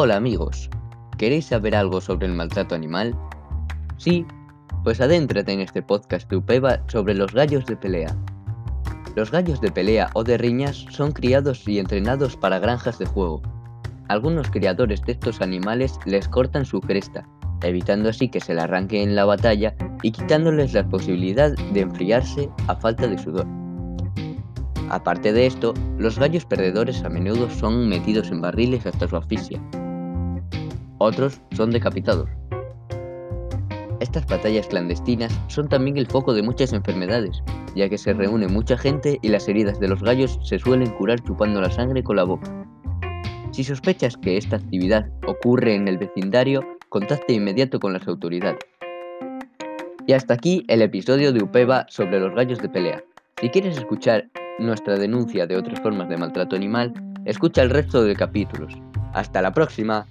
Hola amigos, ¿queréis saber algo sobre el maltrato animal? Sí, pues adéntrate en este podcast de Upeva sobre los gallos de pelea. Los gallos de pelea o de riñas son criados y entrenados para granjas de juego. Algunos criadores de estos animales les cortan su cresta, evitando así que se la arranque en la batalla y quitándoles la posibilidad de enfriarse a falta de sudor. Aparte de esto, los gallos perdedores a menudo son metidos en barriles hasta su asfixia. Otros son decapitados. Estas batallas clandestinas son también el foco de muchas enfermedades, ya que se reúne mucha gente y las heridas de los gallos se suelen curar chupando la sangre con la boca. Si sospechas que esta actividad ocurre en el vecindario, contacte inmediato con las autoridades. Y hasta aquí el episodio de Upeva sobre los gallos de pelea. Si quieres escuchar nuestra denuncia de otras formas de maltrato animal, escucha el resto de capítulos. Hasta la próxima.